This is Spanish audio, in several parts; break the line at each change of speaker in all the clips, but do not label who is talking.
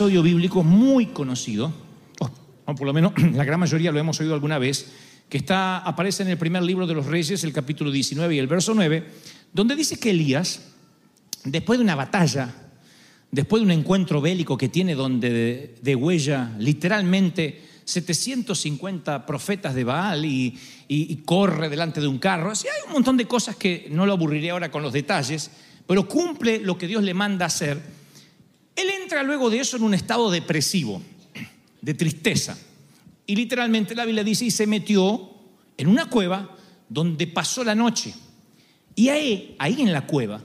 episodio bíblico muy conocido, o, por lo menos la gran mayoría lo hemos oído alguna vez, que está, aparece en el primer libro de los Reyes, el capítulo 19 y el verso 9, donde dice que Elías, después de una batalla, después de un encuentro bélico que tiene donde de, de huella literalmente 750 profetas de Baal y, y- y corre delante de un carro, así hay un montón de cosas que no lo aburriré ahora con los detalles, pero cumple lo que Dios le manda hacer. Él entra luego de eso en un estado depresivo, de tristeza. Y literalmente la Biblia dice, y se metió en una cueva donde pasó la noche. Y ahí, ahí en la cueva,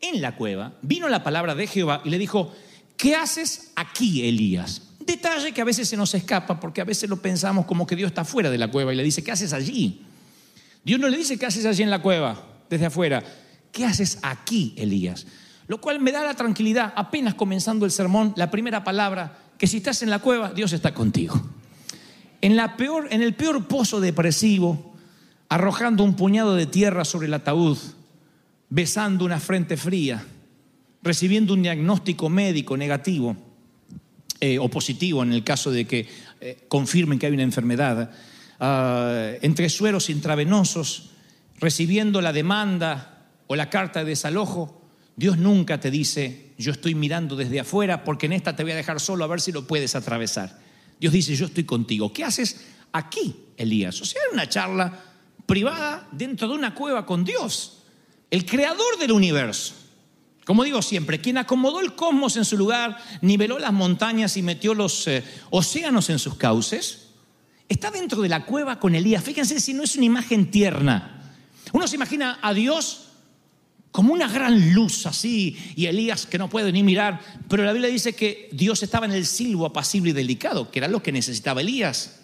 en la cueva, vino la palabra de Jehová y le dijo, ¿qué haces aquí, Elías? Detalle que a veces se nos escapa porque a veces lo pensamos como que Dios está fuera de la cueva y le dice, ¿qué haces allí? Dios no le dice, ¿qué haces allí en la cueva, desde afuera? ¿Qué haces aquí, Elías? Lo cual me da la tranquilidad, apenas comenzando el sermón, la primera palabra, que si estás en la cueva, Dios está contigo. En, la peor, en el peor pozo depresivo, arrojando un puñado de tierra sobre el ataúd, besando una frente fría, recibiendo un diagnóstico médico negativo eh, o positivo en el caso de que eh, confirmen que hay una enfermedad, ah, entre sueros intravenosos, recibiendo la demanda o la carta de desalojo, Dios nunca te dice, yo estoy mirando desde afuera porque en esta te voy a dejar solo a ver si lo puedes atravesar. Dios dice, yo estoy contigo. ¿Qué haces aquí, Elías? O sea, era una charla privada dentro de una cueva con Dios, el creador del universo. Como digo siempre, quien acomodó el cosmos en su lugar, niveló las montañas y metió los eh, océanos en sus cauces, está dentro de la cueva con Elías. Fíjense si no es una imagen tierna. Uno se imagina a Dios como una gran luz así, y Elías que no puede ni mirar, pero la Biblia dice que Dios estaba en el silbo apacible y delicado, que era lo que necesitaba Elías.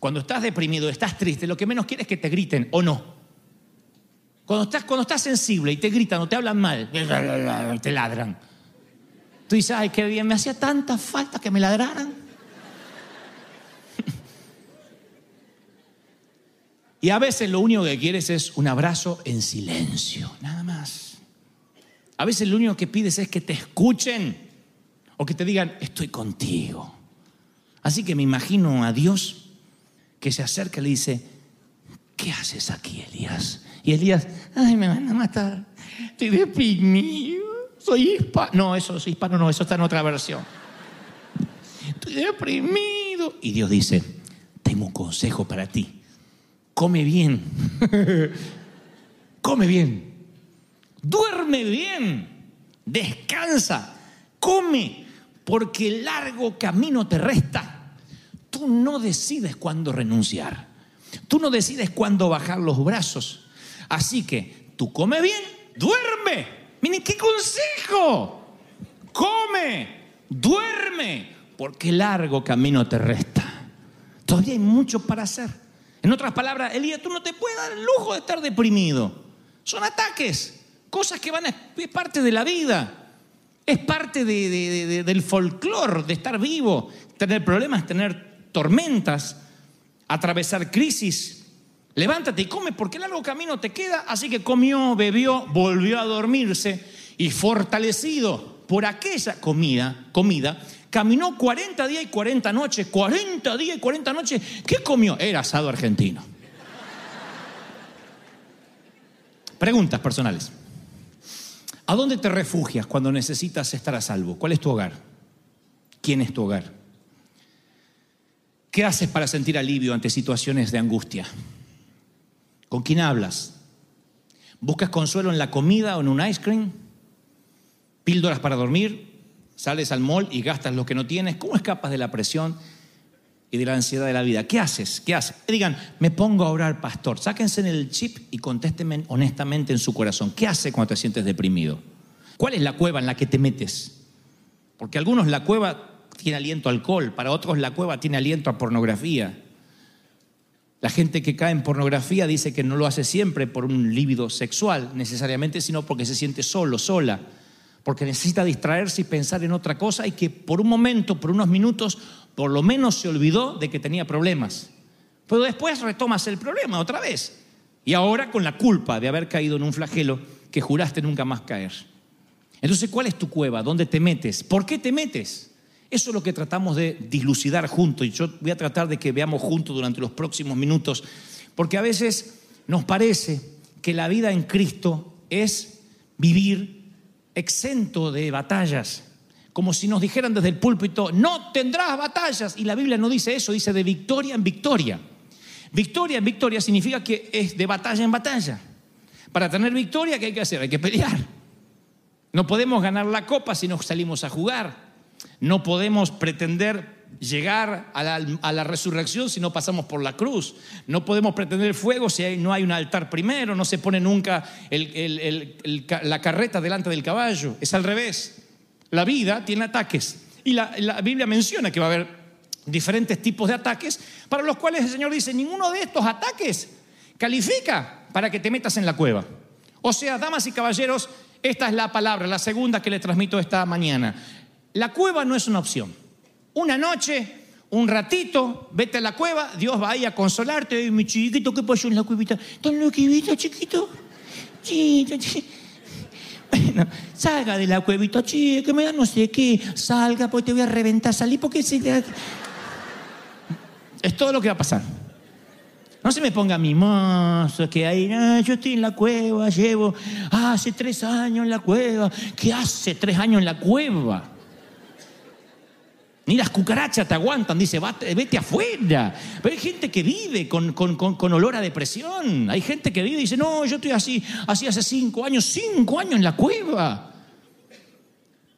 Cuando estás deprimido, estás triste, lo que menos quieres es que te griten, ¿o no? Cuando estás, cuando estás sensible y te gritan o te hablan mal, te ladran. Tú dices, ay, qué bien, me hacía tanta falta que me ladraran. Y a veces lo único que quieres es un abrazo en silencio, nada más. A veces lo único que pides es que te escuchen o que te digan, estoy contigo. Así que me imagino a Dios que se acerca y le dice, ¿qué haces aquí, Elías? Y Elías, ay, me van a matar, estoy deprimido, soy hispano. No, eso soy hispano, no, eso está en otra versión. Estoy deprimido. Y Dios dice, tengo un consejo para ti come bien, come bien, duerme bien, descansa, come, porque el largo camino te resta. Tú no decides cuándo renunciar, tú no decides cuándo bajar los brazos. Así que tú come bien, duerme. Miren qué consejo. Come, duerme, porque el largo camino te resta. Todavía hay mucho para hacer. En otras palabras, Elías, tú no te puedes dar el lujo de estar deprimido. Son ataques, cosas que van a, es parte de la vida, es parte de- de- de- del folclore de estar vivo, tener problemas, tener tormentas, atravesar crisis. Levántate y come porque el largo camino te queda. Así que comió, bebió, volvió a dormirse y fortalecido por aquella comida, comida, caminó 40 días y 40 noches. 40 días y 40 noches. ¿Qué comió? Era asado argentino. Preguntas personales. ¿A dónde te refugias cuando necesitas estar a salvo? ¿Cuál es tu hogar? ¿Quién es tu hogar? ¿Qué haces para sentir alivio ante situaciones de angustia? ¿Con quién hablas? ¿Buscas consuelo en la comida o en un ice cream? ¿Píldoras para dormir? ¿Sales al mall y gastas lo que no tienes? ¿Cómo escapas de la presión y de la ansiedad de la vida? ¿Qué haces? ¿Qué haces? Digan, me pongo a orar, pastor. Sáquense en el chip y contéstenme honestamente en su corazón. ¿Qué hace cuando te sientes deprimido? ¿Cuál es la cueva en la que te metes? Porque algunos la cueva tiene aliento a alcohol, para otros la cueva tiene aliento a pornografía. La gente que cae en pornografía dice que no lo hace siempre por un líbido sexual necesariamente, sino porque se siente solo, sola, porque necesita distraerse y pensar en otra cosa y que por un momento, por unos minutos, por lo menos se olvidó de que tenía problemas. Pero después retomas el problema otra vez. Y ahora con la culpa de haber caído en un flagelo que juraste nunca más caer. Entonces, ¿cuál es tu cueva? ¿Dónde te metes? ¿Por qué te metes? Eso es lo que tratamos de dilucidar juntos y yo voy a tratar de que veamos juntos durante los próximos minutos, porque a veces nos parece que la vida en Cristo es vivir exento de batallas, como si nos dijeran desde el púlpito, no tendrás batallas, y la Biblia no dice eso, dice de victoria en victoria. Victoria en victoria significa que es de batalla en batalla. Para tener victoria, ¿qué hay que hacer? Hay que pelear. No podemos ganar la copa si no salimos a jugar. No podemos pretender llegar a la, resurrección si no pasamos por la cruz. No podemos pretender fuego si no hay un altar primero, no se pone nunca la carreta delante del caballo. Es al revés. La vida tiene ataques. Y la, la Biblia menciona que va a haber diferentes tipos de ataques para los cuales el Señor dice, ninguno de estos ataques califica para que te metas en la cueva. O sea, damas y caballeros, esta es la palabra, la segunda que le transmito esta mañana. La cueva no es una opción. Una noche, un ratito, vete a la cueva, Dios va ahí a consolarte. Y mi chiquito, ¿qué pasó en la cuevita? ¿Estás en la cuevita, chiquito? Chiquito, chiquito. Bueno, salga de la cuevita, chico, que me da no sé qué. Salga, pues te voy a reventar. Salí porque se... Es todo lo que va a pasar. No se me ponga mimoso, que ahí, ah, yo estoy en la cueva, llevo hace tres años en la cueva. ¿Qué hace tres años en la cueva? Ni las cucarachas te aguantan, dice, vete afuera. Pero hay gente que vive con, con, con, olor a depresión. Hay gente que vive y dice, no, yo estoy así, así hace cinco años, cinco años en la cueva.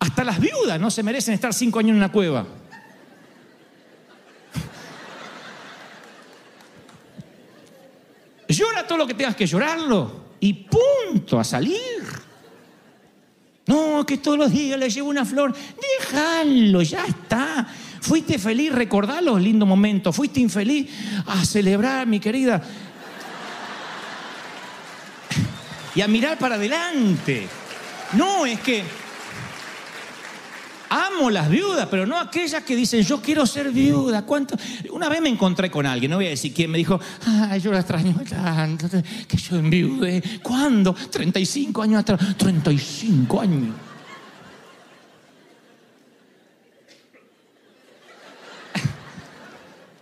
Hasta las viudas no se merecen estar cinco años en la cueva. Llora todo lo que tengas que llorarlo y punto, a salir. No, que todos los días le llevo una flor. Déjalo, ya está. Fuiste feliz, recordá los lindos momentos. Fuiste infeliz a celebrar, mi querida. Y a mirar para adelante. No, es que amo las viudas, pero no aquellas que dicen, yo quiero ser viuda. ¿Cuánto? Una vez me encontré con alguien, no voy a decir quién, me dijo, ay, yo la extraño tanto, que yo enviude. ¿Cuándo? 35 años atrás. 35 años.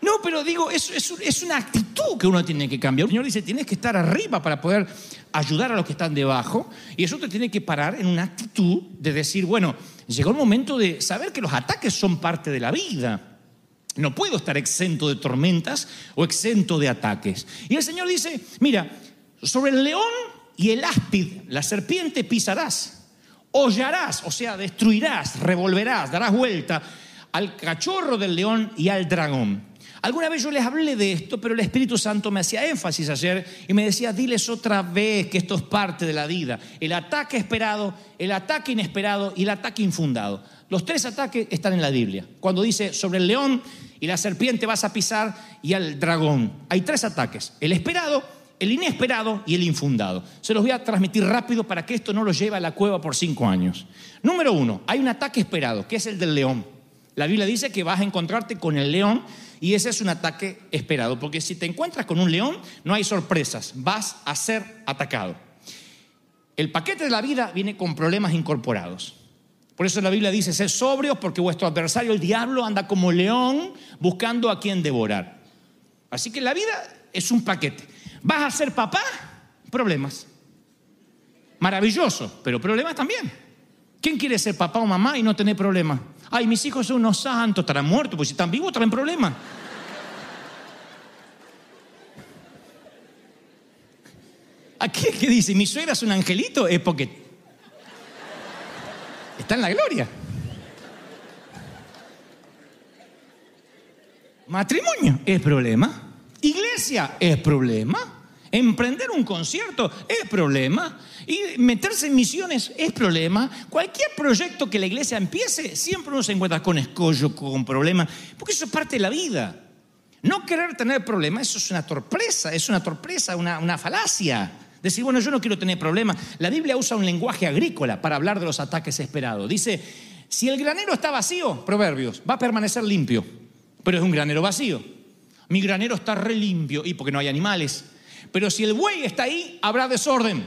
No, pero digo, es, es, una actitud que uno tiene que cambiar. El Señor dice, tienes que estar arriba para poder ayudar a los que están debajo. Y eso te tiene que parar en una actitud de decir, bueno, llegó el momento de saber que los ataques son parte de la vida. No puedo estar exento de tormentas o exento de ataques. Y el Señor dice, mira, sobre el león y el áspid, la serpiente pisarás, hollarás, o sea, destruirás, revolverás, darás vuelta al cachorro del león y al dragón. Alguna vez yo les hablé de esto, pero el Espíritu Santo me hacía énfasis ayer y me decía, diles otra vez que esto es parte de la vida. El ataque esperado, el ataque inesperado y el ataque infundado. Los tres ataques están en la Biblia. Cuando dice sobre el león y la serpiente vas a pisar y al dragón. Hay tres ataques. El esperado, el inesperado y el infundado. Se los voy a transmitir rápido para que esto no lo lleve a la cueva por cinco años. Número uno, hay un ataque esperado, que es el del león. La Biblia dice que vas a encontrarte con el león y ese es un ataque esperado, porque si te encuentras con un león, no hay sorpresas, vas a ser atacado. El paquete de la vida viene con problemas incorporados. Por eso la Biblia dice, ser sobrios porque vuestro adversario, el diablo, anda como león buscando a quien devorar. Así que la vida es un paquete. ¿Vas a ser papá? Problemas. Maravilloso, pero problemas también. ¿Quién quiere ser papá o mamá y no tener problemas? Ay, mis hijos son unos santos, estarán muertos, pues si están vivos traen problemas. Aquí que dice, mi suegra es un angelito, es porque está en la gloria. Matrimonio es problema. Iglesia es problema. Emprender un concierto es problema. Y meterse en misiones es problema. Cualquier proyecto que la iglesia empiece, siempre uno se encuentra con escollo, con problemas, porque eso es parte de la vida. No querer tener problemas, eso es una torpeza, es una torpeza, una, una falacia. Decir, bueno, yo no quiero tener problemas. La Biblia usa un lenguaje agrícola para hablar de los ataques esperados. Dice, si el granero está vacío, proverbios, va a permanecer limpio, pero es un granero vacío. Mi granero está re limpio, y porque no hay animales. Pero si el buey está ahí, habrá desorden.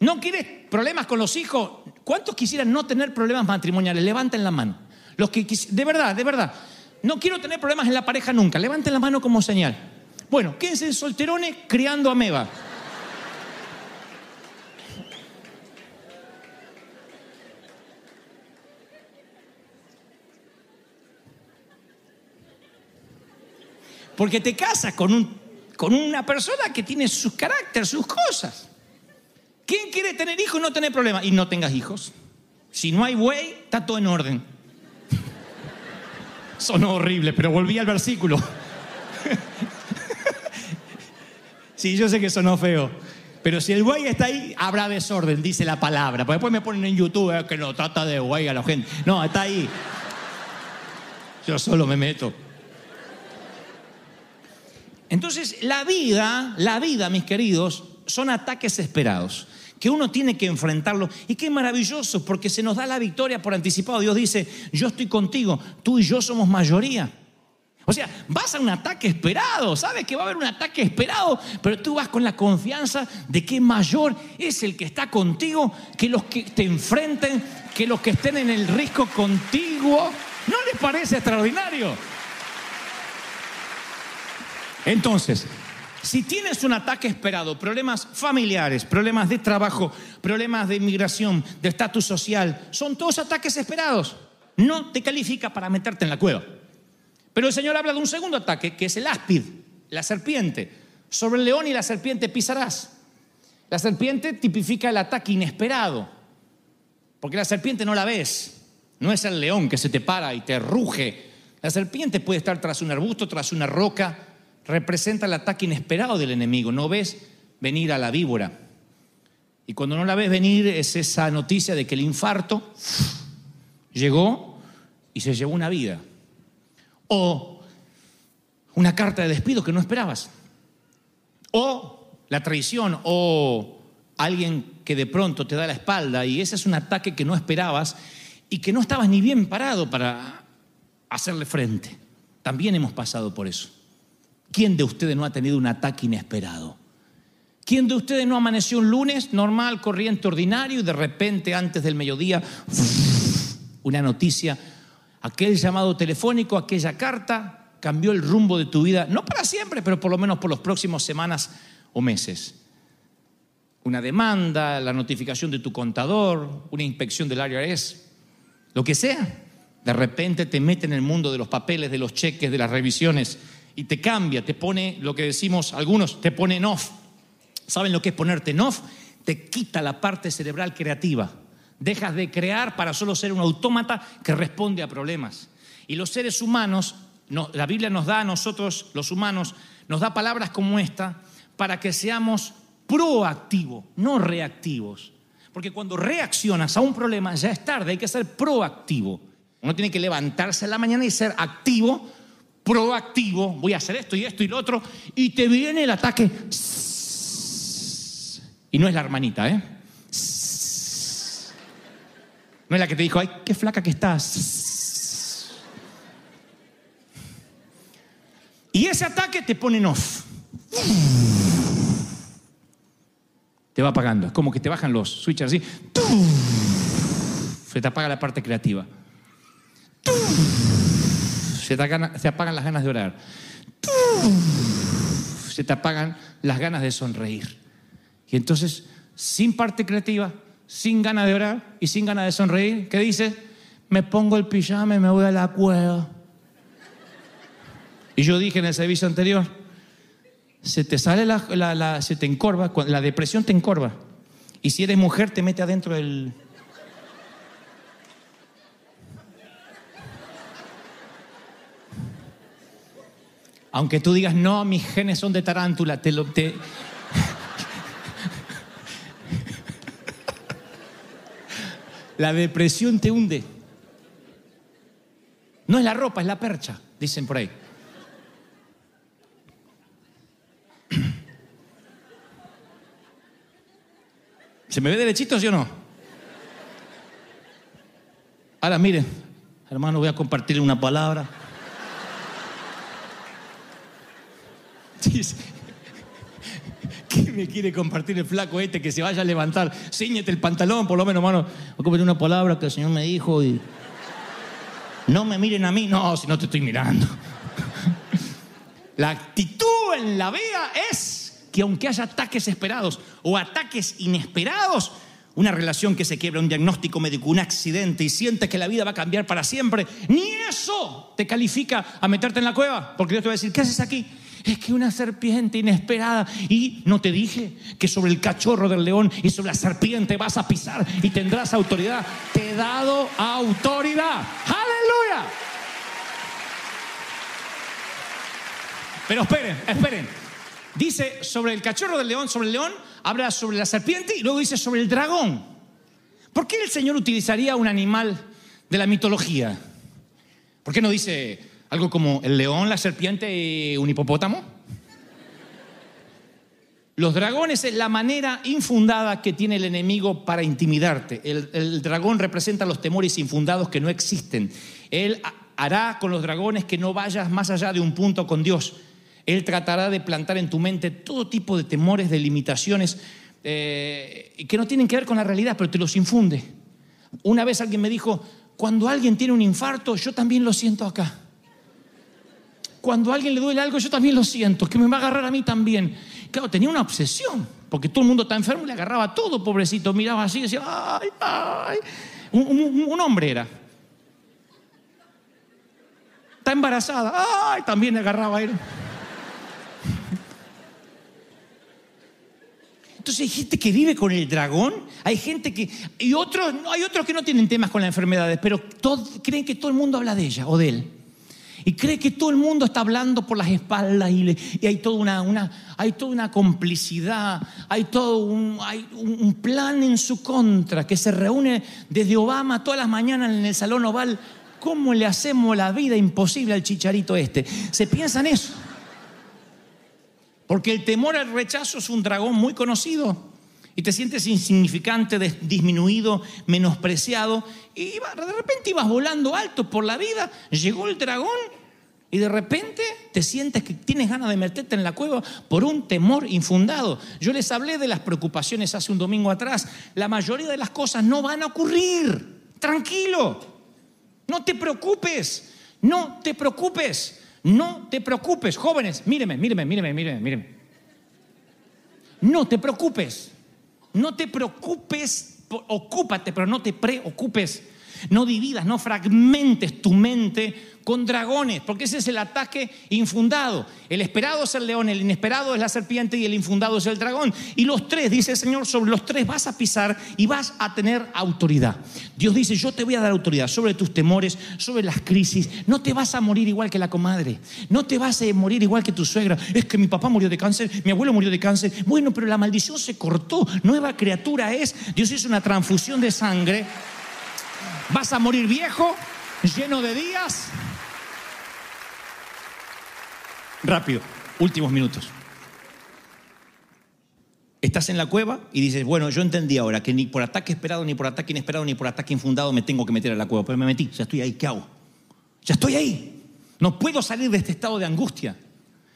¿No quieres problemas con los hijos? ¿Cuántos quisieran no tener problemas matrimoniales? Levanten la mano. Los que de verdad, de verdad. No quiero tener problemas en la pareja nunca. Levanten la mano como señal. Bueno, quédense en solterones criando ameba. Porque te casas con, un, con una persona que tiene sus caracteres, sus cosas. ¿Quién quiere tener hijos y no tener problemas? Y no tengas hijos. Si no hay buey, está todo en orden. Sonó horrible, pero volví al versículo. sí, yo sé que sonó feo. Pero si el buey está ahí, habrá desorden, dice la palabra. Porque después me ponen en YouTube eh, que no trata de buey a la gente. No, está ahí. Yo solo me meto. Entonces, la vida, la vida, mis queridos, son ataques esperados, que uno tiene que enfrentarlo. Y qué maravilloso, porque se nos da la victoria por anticipado. Dios dice, yo estoy contigo, tú y yo somos mayoría. O sea, vas a un ataque esperado, sabes que va a haber un ataque esperado, pero tú vas con la confianza de que mayor es el que está contigo que los que te enfrenten, que los que estén en el risco contigo. ¿No les parece extraordinario? Entonces, si tienes un ataque esperado, problemas familiares, problemas de trabajo, problemas de inmigración, de estatus social, son todos ataques esperados. No te califica para meterte en la cueva. Pero el Señor habla de un segundo ataque, que es el áspid, la serpiente. Sobre el león y la serpiente pisarás. La serpiente tipifica el ataque inesperado, porque la serpiente no la ves. No es el león que se te para y te ruge. La serpiente puede estar tras un arbusto, tras una roca. Representa el ataque inesperado del enemigo. No ves venir a la víbora. Y cuando no la ves venir es esa noticia de que el infarto llegó y se llevó una vida. O una carta de despido que no esperabas. O la traición o alguien que de pronto te da la espalda y ese es un ataque que no esperabas y que no estabas ni bien parado para hacerle frente. También hemos pasado por eso. ¿Quién de ustedes no ha tenido un ataque inesperado? ¿Quién de ustedes no amaneció un lunes normal, corriente, ordinario y de repente antes del mediodía una noticia, aquel llamado telefónico, aquella carta cambió el rumbo de tu vida, no para siempre, pero por lo menos por los próximos semanas o meses? Una demanda, la notificación de tu contador, una inspección del IRS, lo que sea. De repente te mete en el mundo de los papeles, de los cheques, de las revisiones y te cambia, te pone lo que decimos algunos, te pone en off. ¿Saben lo que es ponerte en off? Te quita la parte cerebral creativa. Dejas de crear para solo ser un autómata que responde a problemas. Y los seres humanos, no, la Biblia nos da a nosotros, los humanos, nos da palabras como esta para que seamos proactivos, no reactivos. Porque cuando reaccionas a un problema ya es tarde, hay que ser proactivo. Uno tiene que levantarse en la mañana y ser activo, proactivo, voy a hacer esto y esto y lo otro, y te viene el ataque. Y no es la hermanita, ¿eh? No es la que te dijo, ay, qué flaca que estás. Y ese ataque te pone en off. Te va apagando. Es como que te bajan los switches así. Se te apaga la parte creativa. Se te, apagan, las ganas de orar. Se te apagan las ganas de sonreír. Y entonces, sin parte creativa, sin ganas de orar y sin ganas de sonreír, ¿qué dices? Me pongo el pijama y me voy a la cueva. Y yo dije en el servicio anterior, se te sale la, la, la se te encorva, la depresión te encorva. Y si eres mujer, te mete adentro del... Aunque tú digas, no, mis genes son de tarántula, te lo... Te... La depresión te hunde. No es la ropa, es la percha, dicen por ahí. ¿Se me ve derechito, sí o no? Ahora miren, hermano, voy a compartirle una palabra. Dice, ¿Qué me quiere compartir el flaco este que se vaya a levantar? Cíñete el pantalón, por lo menos, hermano. Compartir una palabra que el Señor me dijo y. No me miren a mí, no, si no te estoy mirando. La actitud en la vida es que aunque haya ataques esperados o ataques inesperados, una relación que se quiebra, un diagnóstico médico, un accidente y sientes que la vida va a cambiar para siempre, ni eso te califica a meterte en la cueva, porque Dios te va a decir, ¿qué haces aquí? Es que una serpiente inesperada. Y no te dije que sobre el cachorro del león y sobre la serpiente vas a pisar y tendrás autoridad. Te he dado autoridad. Aleluya. Pero esperen, esperen. Dice sobre el cachorro del león, sobre el león, habla sobre la serpiente y luego dice sobre el dragón. ¿Por qué el Señor utilizaría un animal de la mitología? ¿Por qué no dice algo como el león, la serpiente y un hipopótamo? Los dragones es la manera infundada que tiene el enemigo para intimidarte. El, dragón representa los temores infundados que no existen. Él hará con los dragones que no vayas más allá de un punto con Dios. Él tratará de plantar en tu mente todo tipo de temores, de limitaciones eh, que no tienen que ver con la realidad, pero te los infunde. Una vez alguien me dijo, cuando alguien tiene un infarto, yo también lo siento acá. Cuando a alguien le duele algo, yo también lo siento, que me va a agarrar a mí también. Claro, tenía una obsesión, porque todo el mundo está enfermo y le agarraba todo, pobrecito. Miraba así y decía, ay, ay. Un, un, hombre era. Está embarazada, ay, también le agarraba a él. Entonces hay gente que vive con el dragón, hay gente que... Y otros, hay otros que no tienen temas con las enfermedades, pero creen que todo el mundo habla de ella o de él. Y cree que todo el mundo está hablando por las espaldas y, hay, toda una, una, hay toda una complicidad, hay todo un, hay un plan en su contra que se reúne desde Obama todas las mañanas en el Salón Oval. ¿Cómo le hacemos la vida imposible al chicharito este? Se piensa en eso. Porque el temor al rechazo es un dragón muy conocido. Y te sientes insignificante, disminuido, menospreciado. Y de repente ibas volando alto por la vida. Llegó el dragón y de repente te sientes que tienes ganas de meterte en la cueva por un temor infundado. Yo les hablé de las preocupaciones hace un domingo atrás. La mayoría de las cosas no van a ocurrir. Tranquilo. No te preocupes. No te preocupes. No te preocupes, jóvenes, míreme, míreme, míreme, míreme, míreme. No te preocupes, no te preocupes, ocúpate, pero no te preocupes. No dividas, no fragmentes tu mente con dragones, porque ese es el ataque infundado. El esperado es el león, el inesperado es la serpiente y el infundado es el dragón. Y los tres, dice el Señor, sobre los tres vas a pisar y vas a tener autoridad. Dios dice, yo te voy a dar autoridad sobre tus temores, sobre las crisis. No te vas a morir igual que la comadre, no te vas a morir igual que tu suegra. Es que mi papá murió de cáncer, mi abuelo murió de cáncer. Bueno, pero la maldición se cortó, nueva criatura es. Dios hizo una transfusión de sangre. Vas a morir viejo, lleno de días, Rápido, últimos minutos. Estás en la cueva y dices, bueno, yo entendí ahora que ni por ataque esperado, ni por ataque inesperado, ni por ataque infundado me tengo que meter a la cueva. Pero me metí, ya estoy ahí, ¿qué hago? Ya estoy ahí. No puedo salir de este estado de angustia.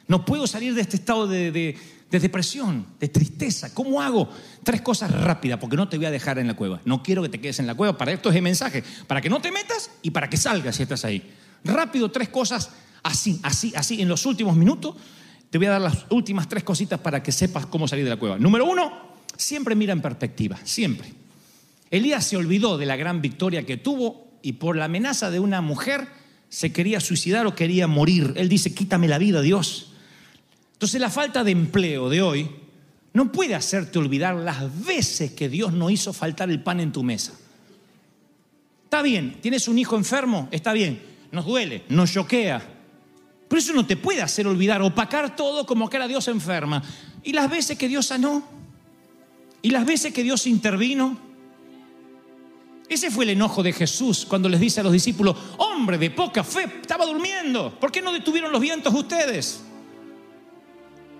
No puedo salir de este estado de, de, de depresión, de tristeza. ¿Cómo hago? Tres cosas rápidas, porque no te voy a dejar en la cueva. No quiero que te quedes en la cueva. Para esto es el mensaje. Para que no te metas y para que salgas si estás ahí. Rápido, tres cosas así, así, así, en los últimos minutos, te voy a dar las últimas tres cositas para que sepas cómo salir de la cueva. Número uno, siempre mira en perspectiva, siempre. Elías se olvidó de la gran victoria que tuvo y por la amenaza de una mujer se quería suicidar o quería morir. Él dice, quítame la vida, Dios. Entonces la falta de empleo de hoy no puede hacerte olvidar las veces que Dios no hizo faltar el pan en tu mesa. Está bien, tienes un hijo enfermo, está bien, nos duele, nos choquea, Pero eso no te puede hacer olvidar, opacar todo como que era Dios enferma. Y las veces que Dios sanó, y las veces que Dios intervino. Ese fue el enojo de Jesús cuando les dice a los discípulos, hombre de poca fe, estaba durmiendo. ¿Por qué no detuvieron los vientos ustedes?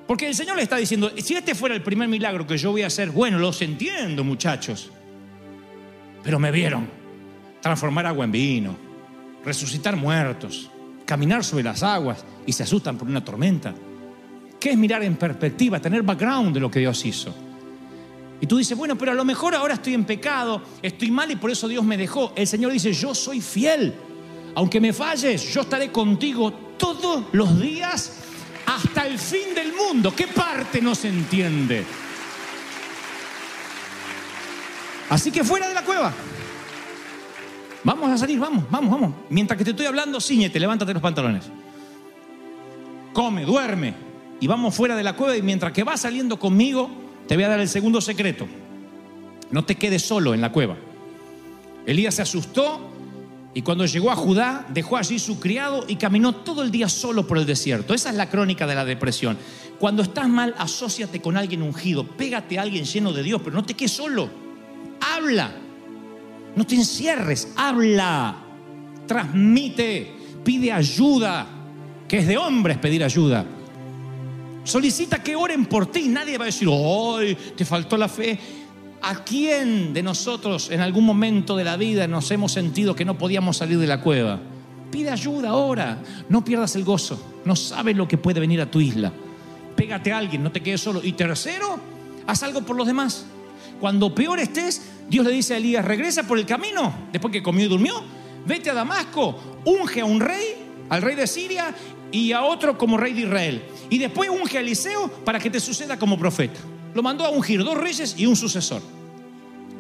Porque el Señor le está diciendo, si este fuera el primer milagro que yo voy a hacer, bueno, los entiendo muchachos. Pero me vieron transformar agua en vino, resucitar muertos, caminar sobre las aguas y se asustan por una tormenta. ¿Qué es mirar en perspectiva, tener background de lo que Dios hizo? Y tú dices, bueno, pero a lo mejor ahora estoy en pecado, estoy mal y por eso Dios me dejó. El Señor dice, yo soy fiel. Aunque me falles, yo estaré contigo todos los días hasta el fin del mundo. ¿Qué parte no se entiende? Así que fuera de la cueva. Vamos a salir, vamos, vamos, vamos. Mientras que te estoy hablando, ciñete, levántate los pantalones. Come, duerme. Y vamos fuera de la cueva y mientras que vas saliendo conmigo, te voy a dar el segundo secreto. No te quedes solo en la cueva. Elías se asustó y cuando llegó a Judá dejó allí su criado y caminó todo el día solo por el desierto. Esa es la crónica de la depresión. Cuando estás mal, asóciate con alguien ungido, pégate a alguien lleno de Dios, pero no te quedes solo. Habla. No te encierres, habla. Transmite, pide ayuda, que es de hombres pedir ayuda. Solicita que oren por ti. Nadie va a decir, ¡ay, te faltó la fe! ¿A quién de nosotros en algún momento de la vida nos hemos sentido que no podíamos salir de la cueva? Pide ayuda ahora. No pierdas el gozo. No sabes lo que puede venir a tu isla. Pégate a alguien, no te quedes solo. Y tercero, haz algo por los demás. Cuando peor estés, Dios le dice a Elías, regresa por el camino, después que comió y durmió, vete a Damasco, unge a un rey, al rey de Siria y a otro como rey de Israel. Y después unge a Eliseo para que te suceda como profeta. Lo mandó a ungir dos reyes y un sucesor.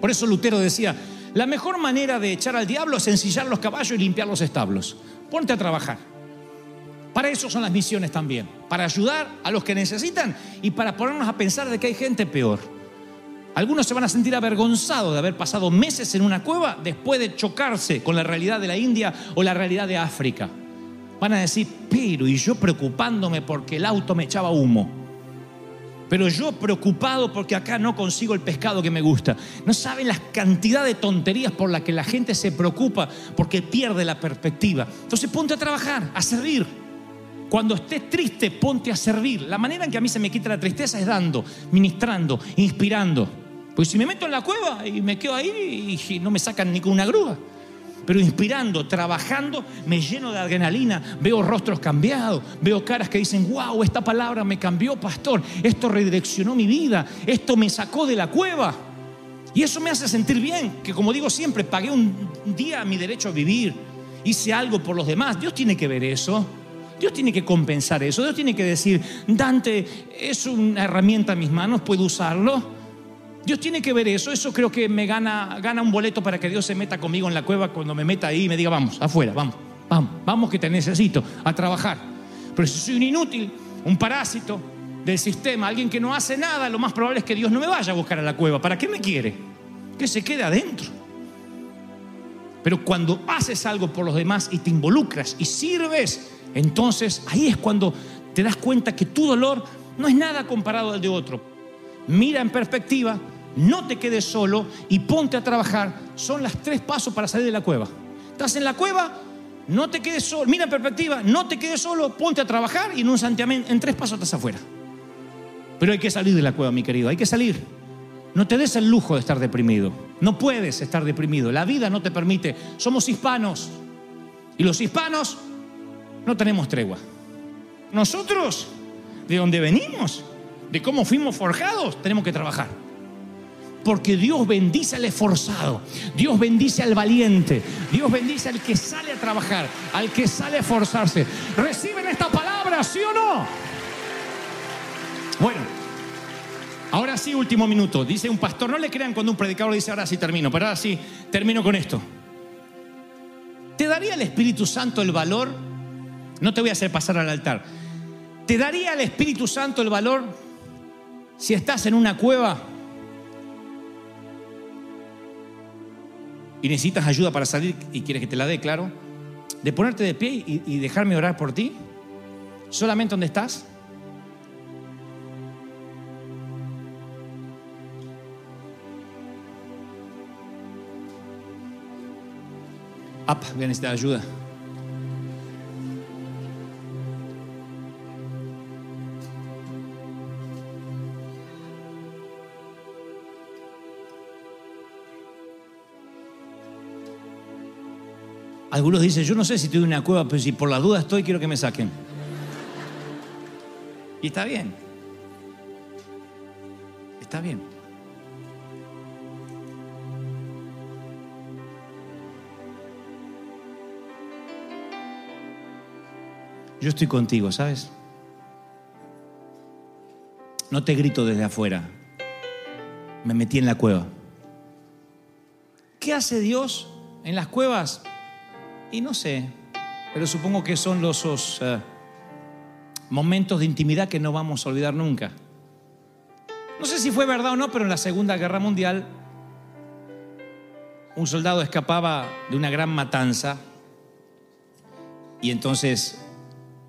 Por eso Lutero decía, la mejor manera de echar al diablo es ensillar los caballos y limpiar los establos. Ponte a trabajar. Para eso son las misiones también, para ayudar a los que necesitan y para ponernos a pensar de que hay gente peor. Algunos se van a sentir avergonzados de haber pasado meses en una cueva después de chocarse con la realidad de la India o la realidad de África. Van a decir, pero y yo preocupándome porque el auto me echaba humo. Pero yo preocupado porque acá no consigo el pescado que me gusta. No saben la cantidad de tonterías por las que la gente se preocupa porque pierde la perspectiva. Entonces ponte a trabajar, a servir. Cuando estés triste, ponte a servir. La manera en que a mí se me quita la tristeza es dando, ministrando, inspirando. Pues si me meto en la cueva y me quedo ahí y no me sacan ni con una grúa. Pero inspirando, trabajando, me lleno de adrenalina, veo rostros cambiados, veo caras que dicen, wow, esta palabra me cambió, pastor, esto redireccionó mi vida, esto me sacó de la cueva. Y eso me hace sentir bien, que como digo siempre, pagué un día mi derecho a vivir, hice algo por los demás. Dios tiene que ver eso. Dios tiene que compensar eso. Dios tiene que decir, Dante, es una herramienta en mis manos, puedo usarlo. Dios tiene que ver eso. Eso creo que me gana, un boleto para que Dios se meta conmigo en la cueva cuando me meta ahí y me diga, vamos, afuera, vamos, vamos, vamos que te necesito a trabajar. Pero si soy un inútil, un parásito del sistema, alguien que no hace nada, lo más probable es que Dios no me vaya a buscar a la cueva. ¿Para qué me quiere? Que se quede adentro. Pero cuando haces algo por los demás y te involucras y sirves, entonces ahí es cuando te das cuenta que tu dolor no es nada comparado al de otro. Mira en perspectiva, no te quedes solo y ponte a trabajar. Son las tres pasos para salir de la cueva. Estás en la cueva, no te quedes solo. Mira en perspectiva, no te quedes solo, ponte a trabajar y en un santiamén, en tres pasos estás afuera. Pero hay que salir de la cueva, mi querido, hay que salir. No te des el lujo de estar deprimido. No puedes estar deprimido. La vida no te permite. Somos hispanos. Y los hispanos no tenemos tregua. Nosotros, de donde venimos, de cómo fuimos forjados, tenemos que trabajar. Porque Dios bendice al esforzado, Dios bendice al valiente, Dios bendice al que sale a trabajar, al que sale a esforzarse. ¿Reciben esta palabra, sí o no? Bueno, ahora sí, último minuto. Dice un pastor, no le crean cuando un predicador dice, ahora sí termino, pero ahora sí, termino con esto. ¿Te daría el Espíritu Santo el valor? No te voy a hacer pasar al altar. ¿Te daría el Espíritu Santo el valor si estás en una cueva y necesitas ayuda para salir y quieres que te la dé, claro, de ponerte de pie y, dejarme orar por ti? ¿Solamente donde estás? Voy a necesitar ayuda. Algunos dicen, yo no sé si estoy en una cueva, pero si por la duda estoy, quiero que me saquen. Y está bien. Está bien. Yo estoy contigo, ¿sabes? No te grito desde afuera. Me metí en la cueva. ¿Qué hace Dios en las cuevas? Y no sé, pero supongo que son los eh, momentos de intimidad que no vamos a olvidar nunca. No sé si fue verdad o no, pero en la Segunda Guerra Mundial un soldado escapaba de una gran matanza y entonces,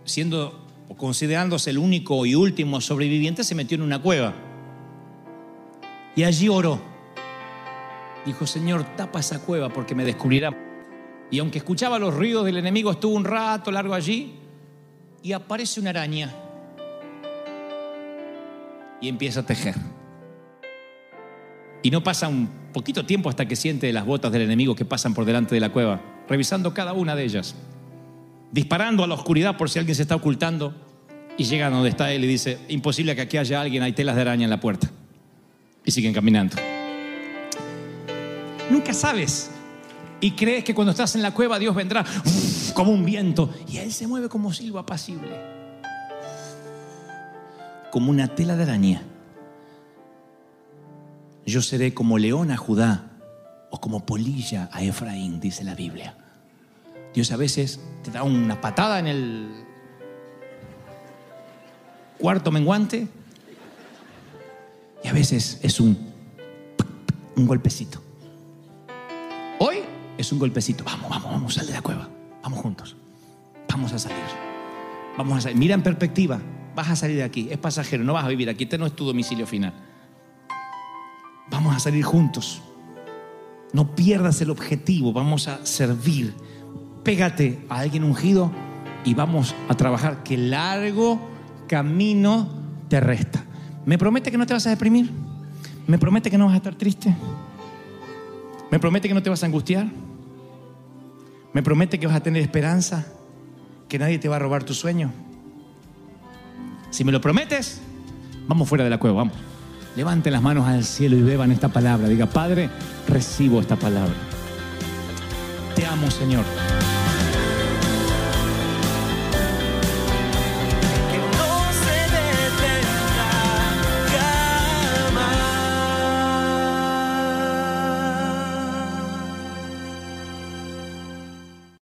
siendo o considerándose el único y último sobreviviente, se metió en una cueva. Y allí oró. Dijo, Señor, tapa esa cueva porque me descubrirá. Y aunque escuchaba los ruidos del enemigo, estuvo un rato largo allí y aparece una araña y empieza a tejer. Y no pasa un poquito tiempo hasta que siente las botas del enemigo que pasan por delante de la cueva, revisando cada una de ellas, disparando a la oscuridad por si alguien se está ocultando y llega a donde está él y dice, imposible que aquí haya alguien, hay telas de araña en la puerta. Y siguen caminando. Nunca sabes y crees que cuando estás en la cueva Dios vendrá como un viento y Él se mueve como silbo apacible, como una tela de araña. Yo seré como león a Judá o como polilla a Efraín, dice la Biblia. Dios a veces te da una patada en el cuarto menguante y a veces es un, un golpecito. Es un golpecito. Vamos, vamos, vamos, sal de la cueva. Vamos juntos. Vamos a salir. Vamos a salir. Mira en perspectiva. Vas a salir de aquí. Es pasajero. No vas a vivir aquí. Este no es tu domicilio final. Vamos a salir juntos. No pierdas el objetivo. Vamos a servir. Pégate a alguien ungido y vamos a trabajar. Que largo camino te resta. ¿Me promete que no te vas a deprimir? ¿Me promete que no vas a estar triste? ¿Me promete que no te vas a angustiar? ¿Me promete que vas a tener esperanza? ¿Que nadie te va a robar tu sueño? Si me lo prometes, vamos fuera de la cueva, vamos. Levanten las manos al cielo y beban esta palabra. Diga, Padre, recibo esta palabra. Te amo, Señor.